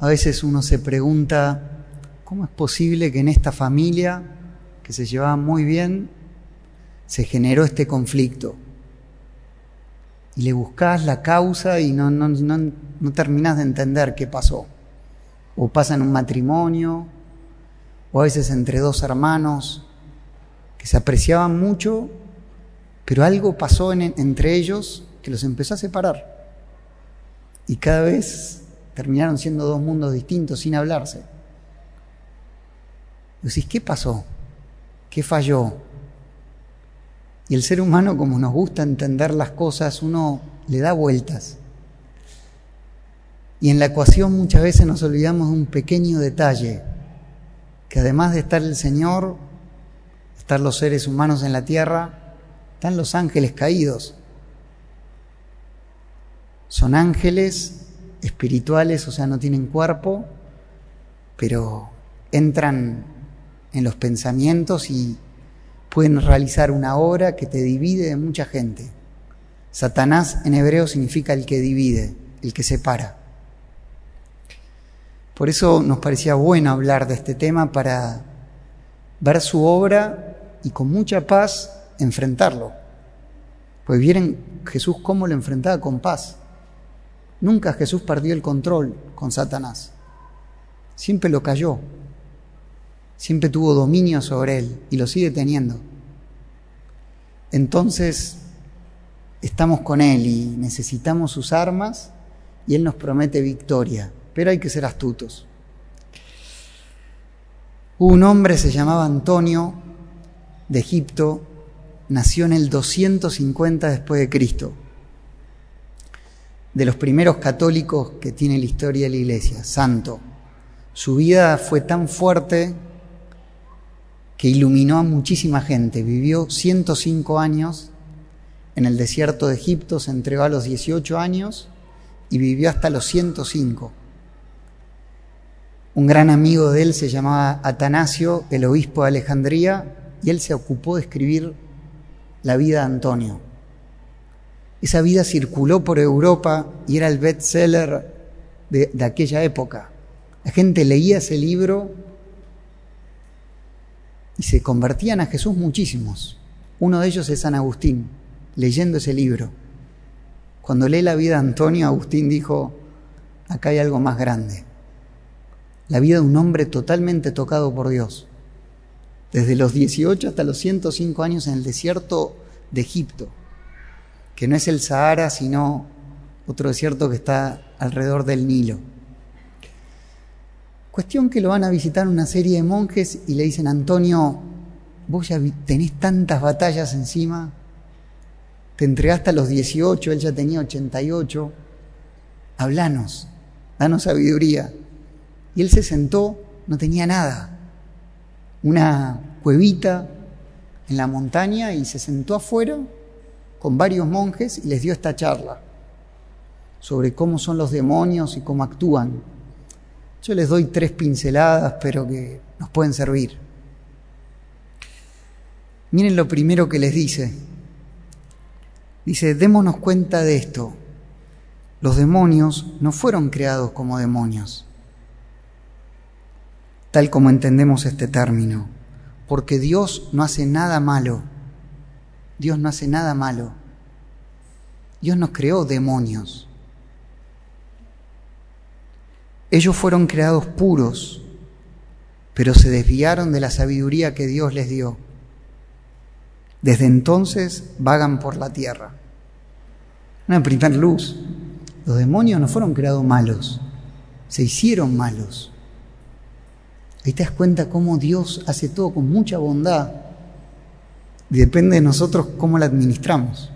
A veces uno se pregunta, ¿cómo es posible que en esta familia, que se llevaba muy bien, se generó este conflicto? Y le buscas la causa y no, no, no, no terminas de entender qué pasó. O pasa en un matrimonio, o a veces entre dos hermanos que se apreciaban mucho, pero algo pasó en, entre ellos que los empezó a separar. Y cada vez terminaron siendo dos mundos distintos sin hablarse. Decís, ¿qué pasó? ¿Qué falló? Y el ser humano, como nos gusta entender las cosas, uno le da vueltas. Y en la ecuación muchas veces nos olvidamos de un pequeño detalle, que además de estar el Señor, estar los seres humanos en la tierra, están los ángeles caídos. Son ángeles espirituales, o sea, no tienen cuerpo, pero entran en los pensamientos y pueden realizar una obra que te divide de mucha gente. Satanás en hebreo significa el que divide, el que separa. Por eso nos parecía bueno hablar de este tema para ver su obra y con mucha paz enfrentarlo. Pues vieron Jesús cómo lo enfrentaba con paz. Nunca Jesús perdió el control con Satanás. Siempre lo cayó. Siempre tuvo dominio sobre él y lo sigue teniendo. Entonces, estamos con él y necesitamos sus armas y él nos promete victoria, pero hay que ser astutos. Un hombre se llamaba Antonio de Egipto, nació en el 250 después de Cristo de los primeros católicos que tiene la historia de la iglesia, santo. Su vida fue tan fuerte que iluminó a muchísima gente. Vivió 105 años en el desierto de Egipto, se entregó a los 18 años y vivió hasta los 105. Un gran amigo de él se llamaba Atanasio, el obispo de Alejandría, y él se ocupó de escribir la vida de Antonio. Esa vida circuló por Europa y era el bestseller de, de aquella época. La gente leía ese libro y se convertían a Jesús muchísimos. Uno de ellos es San Agustín, leyendo ese libro. Cuando lee la vida de Antonio, Agustín dijo, acá hay algo más grande. La vida de un hombre totalmente tocado por Dios. Desde los 18 hasta los 105 años en el desierto de Egipto que no es el Sahara, sino otro desierto que está alrededor del Nilo. Cuestión que lo van a visitar una serie de monjes y le dicen, Antonio, vos ya tenés tantas batallas encima, te entregaste a los 18, él ya tenía 88, hablanos, danos sabiduría. Y él se sentó, no tenía nada, una cuevita en la montaña y se sentó afuera con varios monjes y les dio esta charla sobre cómo son los demonios y cómo actúan. Yo les doy tres pinceladas, pero que nos pueden servir. Miren lo primero que les dice. Dice, démonos cuenta de esto. Los demonios no fueron creados como demonios, tal como entendemos este término, porque Dios no hace nada malo Dios no hace nada malo. Dios nos creó demonios. Ellos fueron creados puros, pero se desviaron de la sabiduría que Dios les dio. Desde entonces vagan por la tierra. Una primer luz. Los demonios no fueron creados malos, se hicieron malos. Ahí te das cuenta cómo Dios hace todo con mucha bondad depende de nosotros cómo la administramos.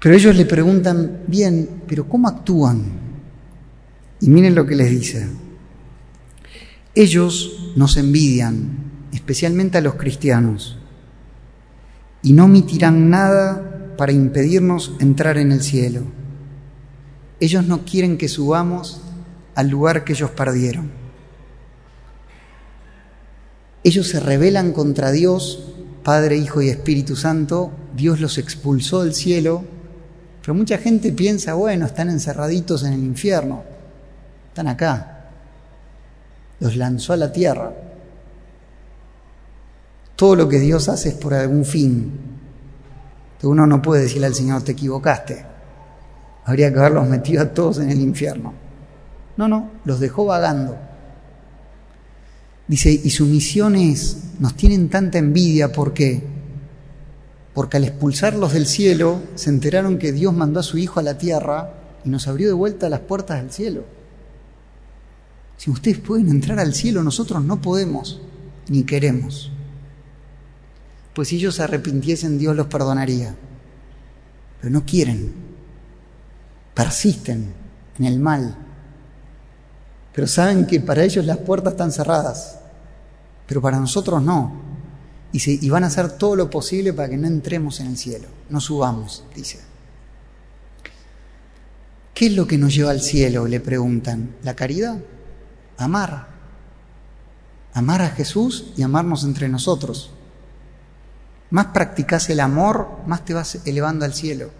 Pero ellos le preguntan, bien, pero ¿cómo actúan? Y miren lo que les dice. Ellos nos envidian, especialmente a los cristianos, y no omitirán nada para impedirnos entrar en el cielo. Ellos no quieren que subamos al lugar que ellos perdieron. Ellos se rebelan contra Dios, Padre, Hijo y Espíritu Santo. Dios los expulsó del cielo. Pero mucha gente piensa, bueno, están encerraditos en el infierno. están acá. Los lanzó a la tierra. Todo lo que Dios hace es por algún fin. Uno no puede decirle al Señor, te equivocaste. Habría que haberlos metido a todos en el infierno. No, no, los dejó vagando. Dice, y sus misiones nos tienen tanta envidia porque porque al expulsarlos del cielo se enteraron que Dios mandó a su Hijo a la tierra y nos abrió de vuelta las puertas del cielo. Si ustedes pueden entrar al cielo, nosotros no podemos ni queremos. Pues si ellos se arrepintiesen, Dios los perdonaría. Pero no quieren. Persisten en el mal. Pero saben que para ellos las puertas están cerradas. Pero para nosotros no. Y, van a hacer todo lo posible para que no entremos en el cielo, no subamos, dice. ¿Qué es lo que nos lleva al cielo? Le preguntan. ¿La caridad? Amar. Amar a Jesús y amarnos entre nosotros. Más practicas el amor, más te vas elevando al cielo.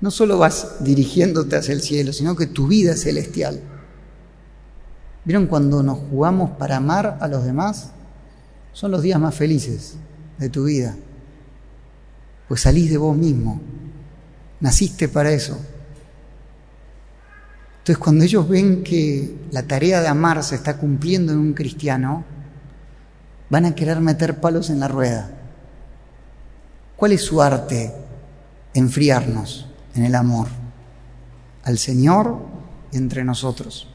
No solo vas dirigiéndote hacia el cielo, sino que tu vida es celestial. ¿Vieron cuando nos jugamos para amar a los demás? son los días más felices de tu vida. Pues salís de vos mismo. Naciste para eso. Entonces cuando ellos ven que la tarea de amar se está cumpliendo en un cristiano, van a querer meter palos en la rueda. ¿Cuál es su arte? Enfriarnos en el amor al Señor y entre nosotros.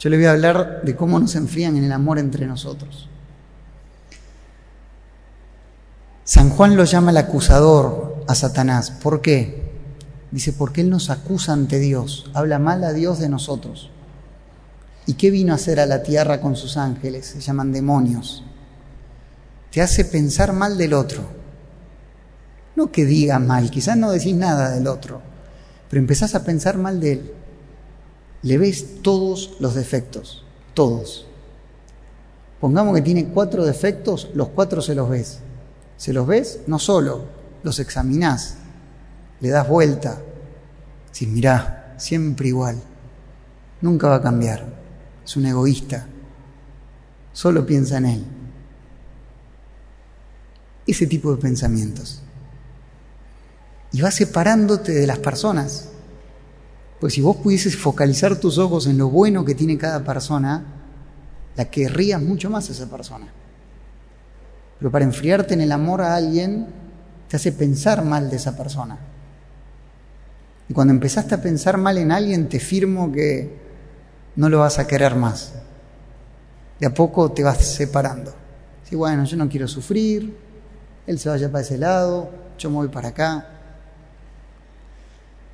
Yo le voy a hablar de cómo nos enfrían en el amor entre nosotros. San Juan lo llama el acusador a Satanás. ¿Por qué? Dice, porque él nos acusa ante Dios, habla mal a Dios de nosotros. ¿Y qué vino a hacer a la tierra con sus ángeles? Se llaman demonios. Te hace pensar mal del otro. No que diga mal, quizás no decís nada del otro, pero empezás a pensar mal de él. Le ves todos los defectos, todos. Pongamos que tiene cuatro defectos, los cuatro se los ves. Se los ves, no solo, los examinás, le das vuelta. Si mirá, siempre igual, nunca va a cambiar. Es un egoísta, solo piensa en él. Ese tipo de pensamientos. Y va separándote de las personas. Pues si vos pudieses focalizar tus ojos en lo bueno que tiene cada persona, la querrías mucho más a esa persona. Pero para enfriarte en el amor a alguien, te hace pensar mal de esa persona. Y cuando empezaste a pensar mal en alguien, te firmo que no lo vas a querer más. De a poco te vas separando. Si bueno, yo no quiero sufrir, él se vaya para ese lado, yo me voy para acá.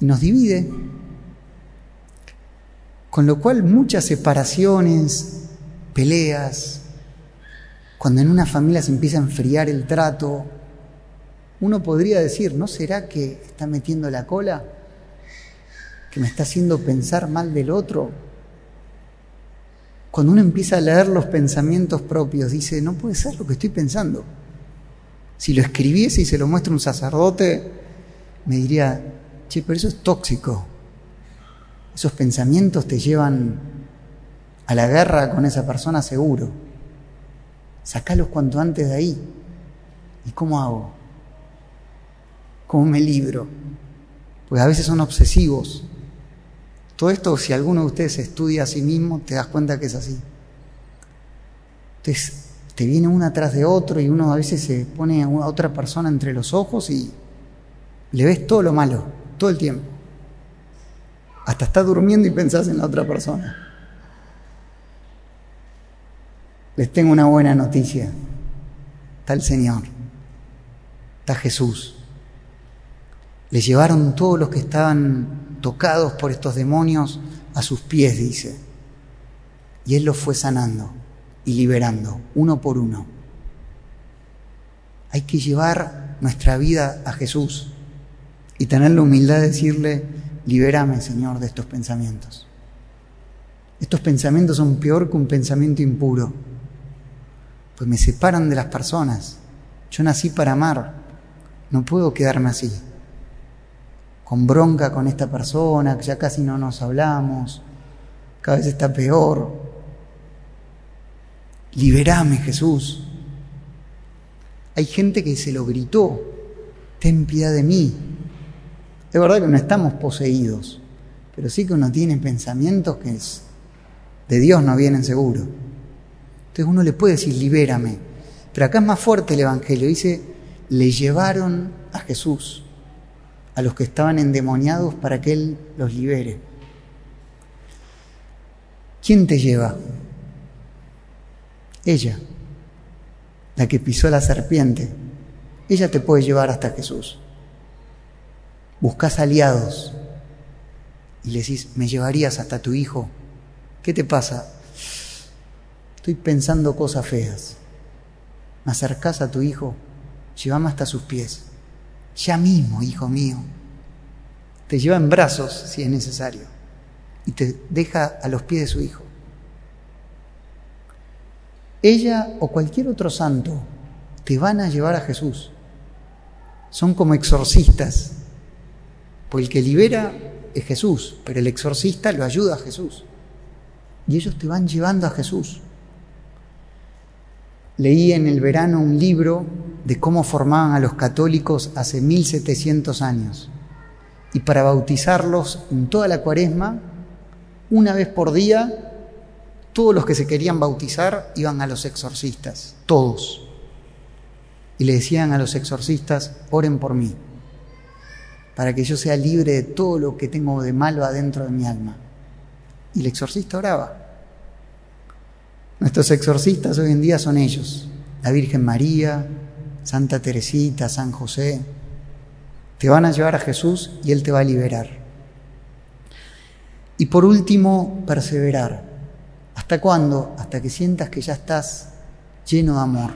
Y nos divide. Con lo cual muchas separaciones, peleas, cuando en una familia se empieza a enfriar el trato, uno podría decir, ¿no será que está metiendo la cola? ¿Que me está haciendo pensar mal del otro? Cuando uno empieza a leer los pensamientos propios, dice, no puede ser lo que estoy pensando. Si lo escribiese y se lo muestra un sacerdote, me diría, che, pero eso es tóxico. Esos pensamientos te llevan a la guerra con esa persona seguro. Sacalos cuanto antes de ahí. ¿Y cómo hago? ¿Cómo me libro? Pues a veces son obsesivos. Todo esto, si alguno de ustedes estudia a sí mismo, te das cuenta que es así. Entonces, te viene uno atrás de otro y uno a veces se pone a otra persona entre los ojos y le ves todo lo malo, todo el tiempo. Hasta estás durmiendo y pensás en la otra persona. Les tengo una buena noticia. Está el Señor. Está Jesús. Le llevaron todos los que estaban tocados por estos demonios a sus pies, dice. Y Él los fue sanando y liberando, uno por uno. Hay que llevar nuestra vida a Jesús y tener la humildad de decirle, libérame, Señor, de estos pensamientos. Estos pensamientos son peor que un pensamiento impuro pues me separan de las personas. Yo nací para amar, no puedo quedarme así, con bronca con esta persona, que ya casi no nos hablamos, cada vez está peor. Liberame, Jesús. Hay gente que se lo gritó, ten piedad de mí. Es verdad que no estamos poseídos, pero sí que uno tiene pensamientos que es, de Dios no vienen seguro. Entonces uno le puede decir, libérame. Pero acá es más fuerte el Evangelio. Dice, le llevaron a Jesús, a los que estaban endemoniados, para que Él los libere. ¿Quién te lleva? Ella, la que pisó la serpiente. Ella te puede llevar hasta Jesús. Buscas aliados y le decís, ¿me llevarías hasta tu hijo? ¿Qué te pasa? Estoy pensando cosas feas. ¿Me acercás a tu hijo? Llévame hasta sus pies. Ya mismo, hijo mío. Te lleva en brazos si es necesario y te deja a los pies de su hijo. Ella o cualquier otro santo te van a llevar a Jesús. Son como exorcistas. Pues el que libera es Jesús, pero el exorcista lo ayuda a Jesús. Y ellos te van llevando a Jesús. Leí en el verano un libro de cómo formaban a los católicos hace 1700 años. Y para bautizarlos en toda la cuaresma, una vez por día, todos los que se querían bautizar iban a los exorcistas, todos. Y le decían a los exorcistas, oren por mí, para que yo sea libre de todo lo que tengo de malo adentro de mi alma. Y el exorcista oraba. Nuestros exorcistas hoy en día son ellos, la Virgen María, Santa Teresita, San José. Te van a llevar a Jesús y Él te va a liberar. Y por último, perseverar. ¿Hasta cuándo? Hasta que sientas que ya estás lleno de amor.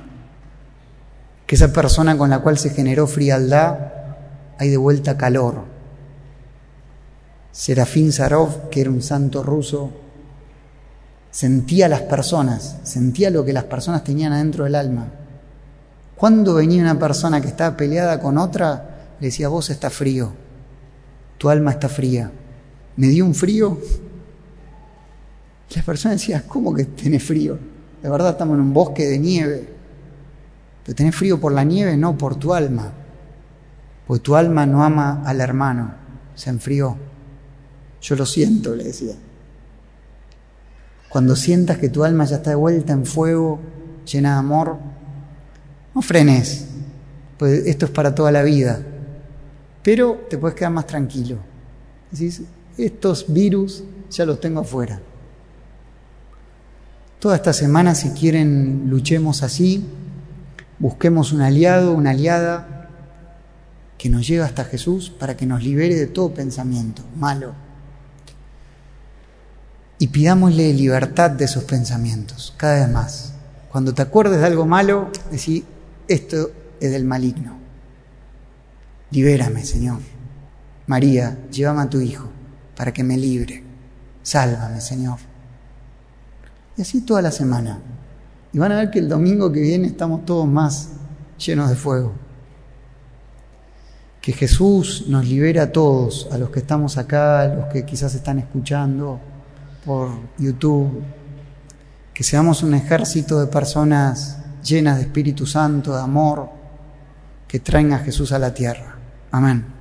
Que esa persona con la cual se generó frialdad hay de vuelta calor. Serafín Sarov, que era un santo ruso, sentía las personas, sentía lo que las personas tenían adentro del alma. Cuando venía una persona que estaba peleada con otra, le decía, vos estás frío, tu alma está fría. Me dio un frío. La persona decía, ¿cómo que tenés frío? De verdad estamos en un bosque de nieve. Pero tenés frío por la nieve, no por tu alma. Porque tu alma no ama al hermano. Se enfrió. Yo lo siento, le decía. Cuando sientas que tu alma ya está de vuelta en fuego, llena de amor, no frenes, pues esto es para toda la vida. Pero te puedes quedar más tranquilo. Decís, estos virus ya los tengo afuera. Toda esta semana, si quieren, luchemos así, busquemos un aliado, una aliada que nos lleve hasta Jesús para que nos libere de todo pensamiento malo y pidámosle libertad de sus pensamientos, cada vez más. Cuando te acuerdes de algo malo, decís, esto es del maligno. Libérame, Señor. María, llévame a tu Hijo para que me libre. Sálvame, Señor. Y así toda la semana. Y van a ver que el domingo que viene estamos todos más llenos de fuego. Que Jesús nos libere a todos, a los que estamos acá, a los que quizás están escuchando, por YouTube, que seamos un ejército de personas llenas de Espíritu Santo, de amor, que traen a Jesús a la tierra. Amén.